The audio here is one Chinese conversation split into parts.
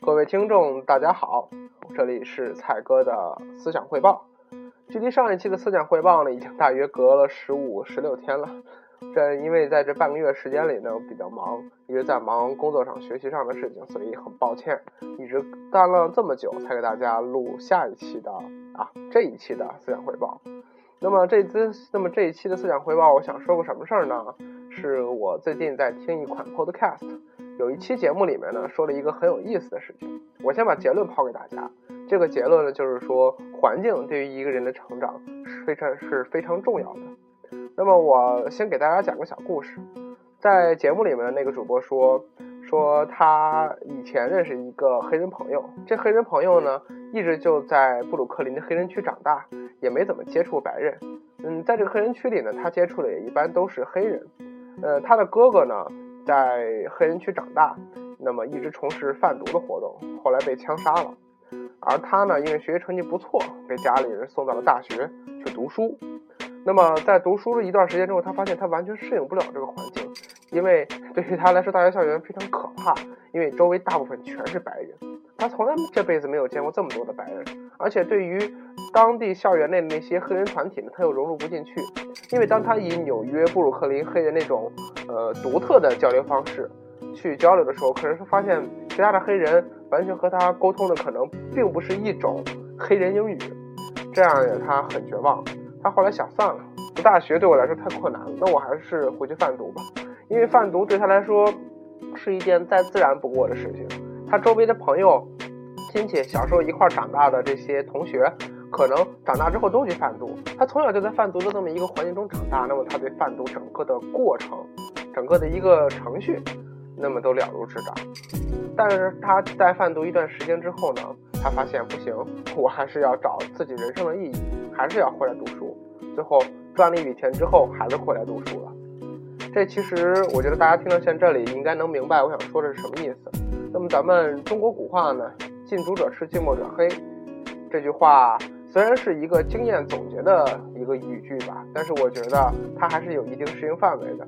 各位听众，大家好，这里是蔡哥的思想汇报。距离上一期的思想汇报呢，已经大约隔了十五、十六天了。这因为在这半个月时间里呢，我比较忙，一直在忙工作上、学习上的事情，所以很抱歉，一直干了这么久才给大家录下一期的啊这一期的思想汇报。那么这次，那么这一期的思想汇报，我想说个什么事儿呢？是我最近在听一款 podcast，有一期节目里面呢说了一个很有意思的事情。我先把结论抛给大家，这个结论呢就是说，环境对于一个人的成长是非常是非常重要的。那么我先给大家讲个小故事，在节目里面的那个主播说，说他以前认识一个黑人朋友，这黑人朋友呢一直就在布鲁克林的黑人区长大，也没怎么接触白人。嗯，在这个黑人区里呢，他接触的也一般都是黑人。呃，他的哥哥呢在黑人区长大，那么一直从事贩毒的活动，后来被枪杀了。而他呢，因为学习成绩不错，被家里人送到了大学去读书。那么在读书了一段时间之后，他发现他完全适应不了这个环境，因为对于他来说，大学校园非常可怕，因为周围大部分全是白人，他从来这辈子没有见过这么多的白人，而且对于当地校园内的那些黑人团体呢，他又融入不进去，因为当他以纽约布鲁克林黑人那种呃独特的交流方式去交流的时候，可能是发现其他的黑人完全和他沟通的可能并不是一种黑人英语，这样让他很绝望。他后来想算了，读大学对我来说太困难了，那我还是回去贩毒吧。因为贩毒对他来说是一件再自然不过的事情。他周围的朋友、亲戚，小时候一块长大的这些同学，可能长大之后都去贩毒。他从小就在贩毒的这么一个环境中长大，那么他对贩毒整个的过程、整个的一个程序，那么都了如指掌。但是他在贩毒一段时间之后呢，他发现不行，我还是要找自己人生的意义，还是要回来读书。最后赚了一笔钱之后，还是回来读书了。这其实我觉得大家听到现在这里，应该能明白我想说的是什么意思。那么咱们中国古话呢，“近朱者赤，近墨者黑”这句话虽然是一个经验总结的一个语句吧，但是我觉得它还是有一定适应范围的。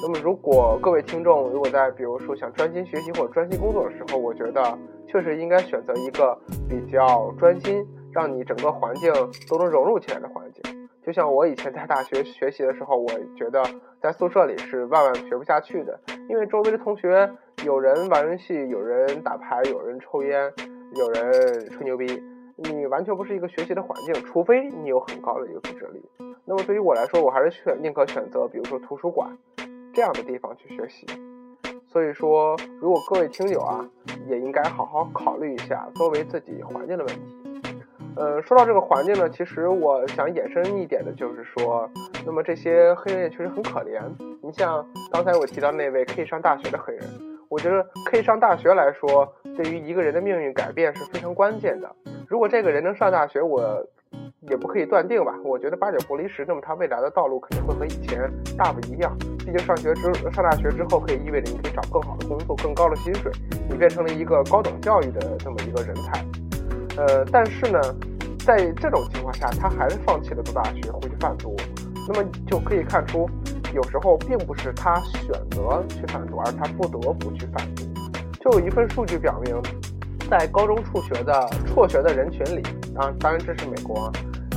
那么如果各位听众如果在比如说想专心学习或者专心工作的时候，我觉得确实应该选择一个比较专心，让你整个环境都能融入起来的环境。就像我以前在大学学习的时候，我觉得在宿舍里是万万学不下去的，因为周围的同学有人玩游戏，有人打牌，有人抽烟，有人吹牛逼，你完全不是一个学习的环境，除非你有很高的一个自制力。那么对于我来说，我还是选宁可选择，比如说图书馆这样的地方去学习。所以说，如果各位听友啊，也应该好好考虑一下作为自己环境的问题。呃，说到这个环境呢，其实我想延伸一点的就是说，那么这些黑人也确实很可怜。你像刚才我提到那位可以上大学的黑人，我觉得可以上大学来说，对于一个人的命运改变是非常关键的。如果这个人能上大学，我也不可以断定吧。我觉得八九不离十，那么他未来的道路肯定会和以前大不一样。毕竟上学之上大学之后，可以意味着你可以找更好的工作、更高的薪水，你变成了一个高等教育的这么一个人才。呃，但是呢，在这种情况下，他还是放弃了读大学，回去贩毒。那么就可以看出，有时候并不是他选择去贩毒，而是他不得不去贩毒。就有一份数据表明，在高中辍学的辍学的人群里，啊，当然这是美国，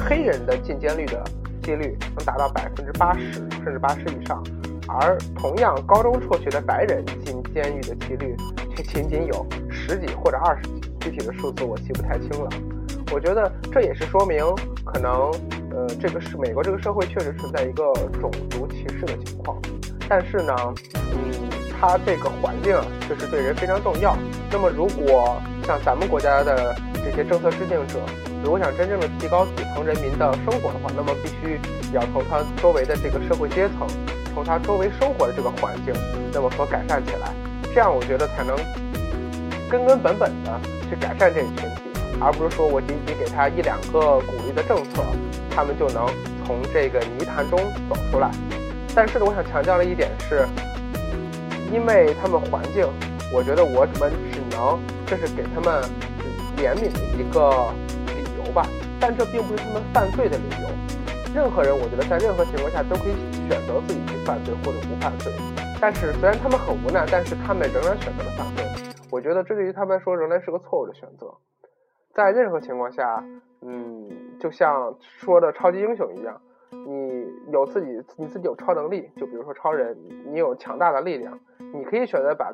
黑人的进监狱的几率能达到百分之八十，甚至八十以上。而同样高中辍学的白人进监狱的几率却仅仅有十几或者二十几。具体的数字我记不太清了，我觉得这也是说明，可能，呃，这个是美国这个社会确实存在一个种族歧视的情况，但是呢，嗯，它这个环境确实对人非常重要。那么，如果像咱们国家的这些政策制定者，如果想真正的提高底层人民的生活的话，那么必须要从他周围的这个社会阶层，从他周围生活的这个环境，那么说改善起来，这样我觉得才能根根本本的。去改善这一群体，而不是说我仅仅给他一两个鼓励的政策，他们就能从这个泥潭中走出来。但是呢，我想强调的一点是，因为他们环境，我觉得我们只能这是给他们怜悯的一个理由吧，但这并不是他们犯罪的理由。任何人，我觉得在任何情况下都可以选择自己去犯罪或者不犯罪。但是虽然他们很无奈，但是他们仍然选择了犯罪。我觉得这对于他们来说仍然是个错误的选择。在任何情况下，嗯，就像说的超级英雄一样，你有自己，你自己有超能力，就比如说超人，你有强大的力量，你可以选择把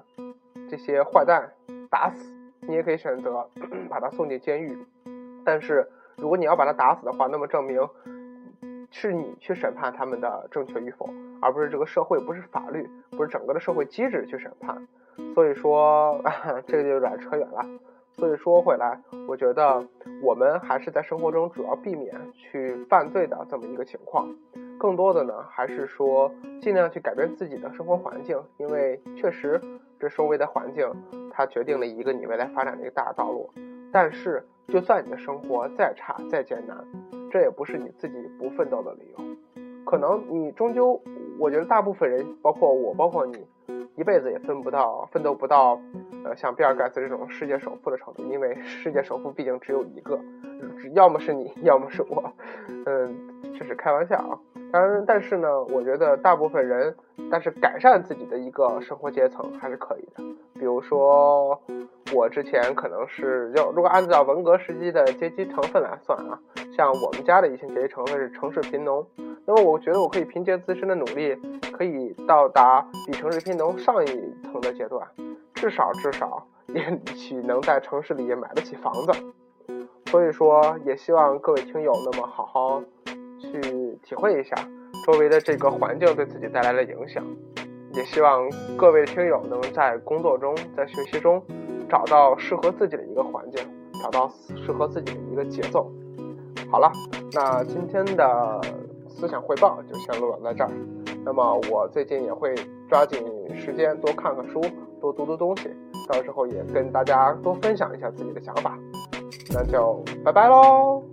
这些坏蛋打死，你也可以选择 把他送进监狱。但是如果你要把他打死的话，那么证明是你去审判他们的正确与否，而不是这个社会，不是法律，不是整个的社会机制去审判。所以说，这个就有点扯远了。所以说回来，我觉得我们还是在生活中主要避免去犯罪的这么一个情况，更多的呢还是说尽量去改变自己的生活环境，因为确实这周围的环境它决定了一个你未来发展的一个大道路。但是就算你的生活再差再艰难，这也不是你自己不奋斗的理由。可能你终究，我觉得大部分人，包括我，包括你。一辈子也奋不到、奋斗不到，呃，像比尔盖茨这种世界首富的程度，因为世界首富毕竟只有一个，要么是你，要么是我，嗯，这是开玩笑啊。当然，但是呢，我觉得大部分人，但是改善自己的一个生活阶层还是可以的。比如说，我之前可能是要，如果按照文革时期的阶级成分来算啊，像我们家的一些阶级成分是城市贫农。那么我觉得我可以凭借自身的努力，可以到达比城市贫农上一层的阶段，至少至少也许能在城市里也买得起房子。所以说，也希望各位听友那么好好去体会一下周围的这个环境对自己带来的影响。也希望各位听友能在工作中、在学习中找到适合自己的一个环境，找到适合自己的一个节奏。好了，那今天的。思想汇报就先录在这儿。那么我最近也会抓紧时间多看看书，多读读东西，到时候也跟大家多分享一下自己的想法。那就拜拜喽。